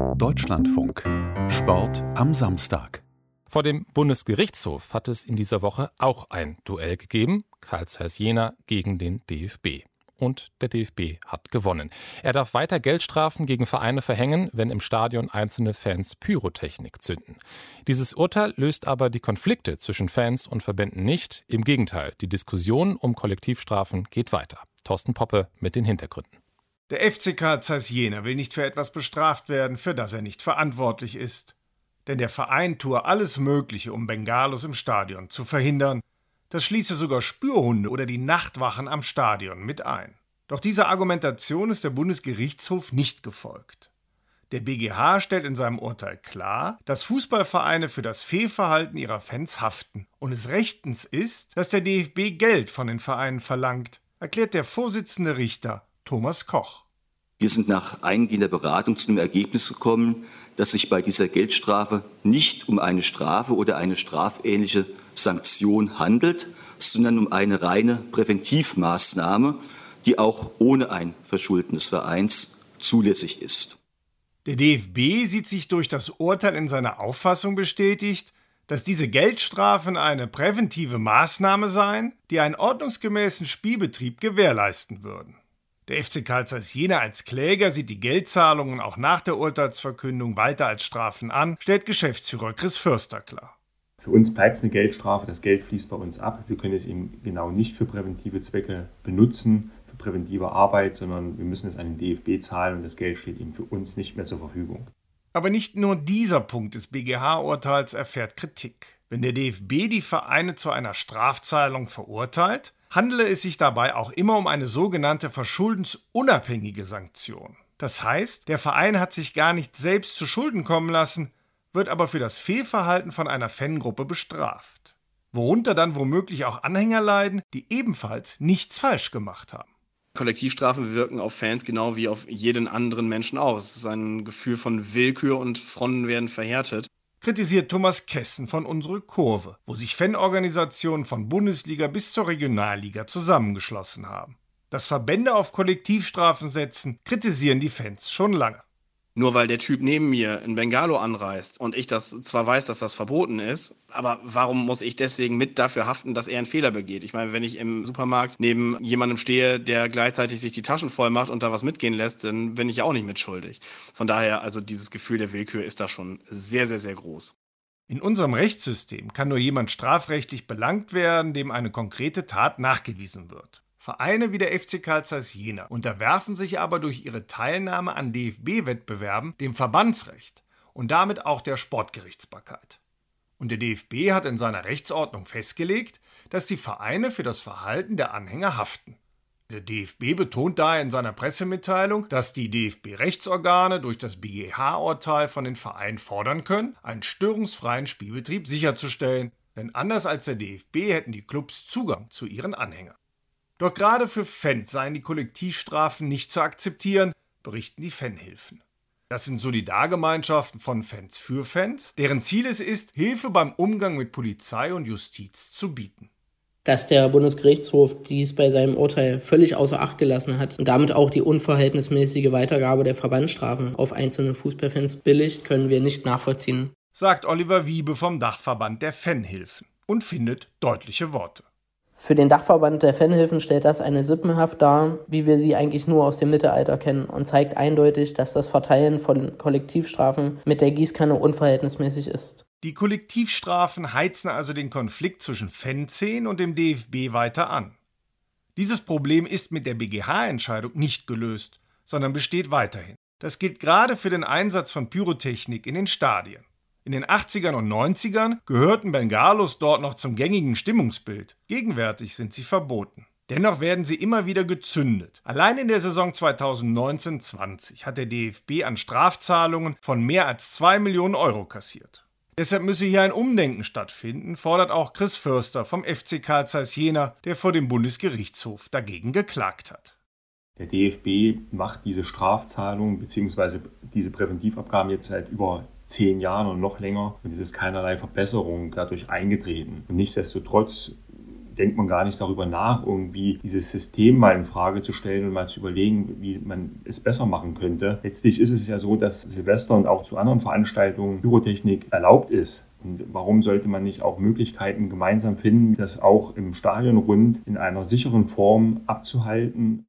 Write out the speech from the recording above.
Deutschlandfunk. Sport am Samstag. Vor dem Bundesgerichtshof hat es in dieser Woche auch ein Duell gegeben. Karl Zeiss Jena gegen den DFB. Und der DFB hat gewonnen. Er darf weiter Geldstrafen gegen Vereine verhängen, wenn im Stadion einzelne Fans Pyrotechnik zünden. Dieses Urteil löst aber die Konflikte zwischen Fans und Verbänden nicht. Im Gegenteil, die Diskussion um Kollektivstrafen geht weiter. Thorsten Poppe mit den Hintergründen. Der FCK Zeiss Jena will nicht für etwas bestraft werden, für das er nicht verantwortlich ist denn der Verein tue alles Mögliche, um Bengalos im Stadion zu verhindern. Das schließe sogar Spürhunde oder die Nachtwachen am Stadion mit ein. Doch dieser Argumentation ist der Bundesgerichtshof nicht gefolgt. Der BGH stellt in seinem Urteil klar, dass Fußballvereine für das Fehlverhalten ihrer Fans haften und es rechtens ist, dass der DFB Geld von den Vereinen verlangt, erklärt der Vorsitzende Richter Thomas Koch. Wir sind nach eingehender Beratung zu dem Ergebnis gekommen, dass sich bei dieser Geldstrafe nicht um eine Strafe oder eine strafähnliche Sanktion handelt, sondern um eine reine Präventivmaßnahme, die auch ohne ein Verschulden des Vereins zulässig ist. Der DFB sieht sich durch das Urteil in seiner Auffassung bestätigt, dass diese Geldstrafen eine präventive Maßnahme seien, die einen ordnungsgemäßen Spielbetrieb gewährleisten würden. Der FC Karl Zeiss Jena als Kläger sieht die Geldzahlungen auch nach der Urteilsverkündung weiter als Strafen an, stellt Geschäftsführer Chris Förster klar. Für uns bleibt es eine Geldstrafe, das Geld fließt bei uns ab. Wir können es eben genau nicht für präventive Zwecke benutzen, für präventive Arbeit, sondern wir müssen es an den DFB zahlen und das Geld steht eben für uns nicht mehr zur Verfügung. Aber nicht nur dieser Punkt des BGH-Urteils erfährt Kritik. Wenn der DFB die Vereine zu einer Strafzahlung verurteilt, handele es sich dabei auch immer um eine sogenannte verschuldensunabhängige Sanktion. Das heißt, der Verein hat sich gar nicht selbst zu Schulden kommen lassen, wird aber für das Fehlverhalten von einer Fangruppe bestraft. Worunter dann womöglich auch Anhänger leiden, die ebenfalls nichts falsch gemacht haben. Kollektivstrafen wirken auf Fans genau wie auf jeden anderen Menschen auch. Es ist ein Gefühl von Willkür und Fronten werden verhärtet kritisiert Thomas Kessen von Unsere Kurve, wo sich Fanorganisationen von Bundesliga bis zur Regionalliga zusammengeschlossen haben. Dass Verbände auf Kollektivstrafen setzen, kritisieren die Fans schon lange. Nur weil der Typ neben mir in Bengalo anreist und ich das zwar weiß, dass das verboten ist, aber warum muss ich deswegen mit dafür haften, dass er einen Fehler begeht? Ich meine, wenn ich im Supermarkt neben jemandem stehe, der gleichzeitig sich die Taschen voll macht und da was mitgehen lässt, dann bin ich ja auch nicht mitschuldig. Von daher, also dieses Gefühl der Willkür ist da schon sehr, sehr, sehr groß. In unserem Rechtssystem kann nur jemand strafrechtlich belangt werden, dem eine konkrete Tat nachgewiesen wird. Vereine wie der FC Karl Zeiss Jena unterwerfen sich aber durch ihre Teilnahme an DFB-Wettbewerben dem Verbandsrecht und damit auch der Sportgerichtsbarkeit. Und der DFB hat in seiner Rechtsordnung festgelegt, dass die Vereine für das Verhalten der Anhänger haften. Der DFB betont daher in seiner Pressemitteilung, dass die DFB-Rechtsorgane durch das BGH-Urteil von den Vereinen fordern können, einen störungsfreien Spielbetrieb sicherzustellen, denn anders als der DFB hätten die Clubs Zugang zu ihren Anhängern. Doch gerade für Fans seien die Kollektivstrafen nicht zu akzeptieren, berichten die Fanhilfen. Das sind Solidargemeinschaften von Fans für Fans, deren Ziel es ist, Hilfe beim Umgang mit Polizei und Justiz zu bieten. Dass der Bundesgerichtshof dies bei seinem Urteil völlig außer Acht gelassen hat und damit auch die unverhältnismäßige Weitergabe der Verbandsstrafen auf einzelne Fußballfans billigt, können wir nicht nachvollziehen. Sagt Oliver Wiebe vom Dachverband der Fanhilfen und findet deutliche Worte. Für den Dachverband der Fanhilfen stellt das eine Sippenhaft dar, wie wir sie eigentlich nur aus dem Mittelalter kennen und zeigt eindeutig, dass das Verteilen von Kollektivstrafen mit der Gießkanne unverhältnismäßig ist. Die Kollektivstrafen heizen also den Konflikt zwischen Fanszenen und dem DFB weiter an. Dieses Problem ist mit der BGH-Entscheidung nicht gelöst, sondern besteht weiterhin. Das gilt gerade für den Einsatz von Pyrotechnik in den Stadien. In den 80ern und 90ern gehörten Bengalos dort noch zum gängigen Stimmungsbild. Gegenwärtig sind sie verboten. Dennoch werden sie immer wieder gezündet. Allein in der Saison 2019-20 hat der DFB an Strafzahlungen von mehr als 2 Millionen Euro kassiert. Deshalb müsse hier ein Umdenken stattfinden, fordert auch Chris Förster vom FC Karl Zeiss Jena, der vor dem Bundesgerichtshof dagegen geklagt hat. Der DFB macht diese Strafzahlungen bzw. diese Präventivabgaben jetzt seit über zehn Jahren und noch länger und es ist keinerlei Verbesserung dadurch eingetreten. Und nichtsdestotrotz denkt man gar nicht darüber nach, irgendwie dieses System mal in Frage zu stellen und mal zu überlegen, wie man es besser machen könnte. Letztlich ist es ja so, dass Silvester und auch zu anderen Veranstaltungen Pyrotechnik erlaubt ist. Und warum sollte man nicht auch Möglichkeiten gemeinsam finden, das auch im Stadion rund in einer sicheren Form abzuhalten?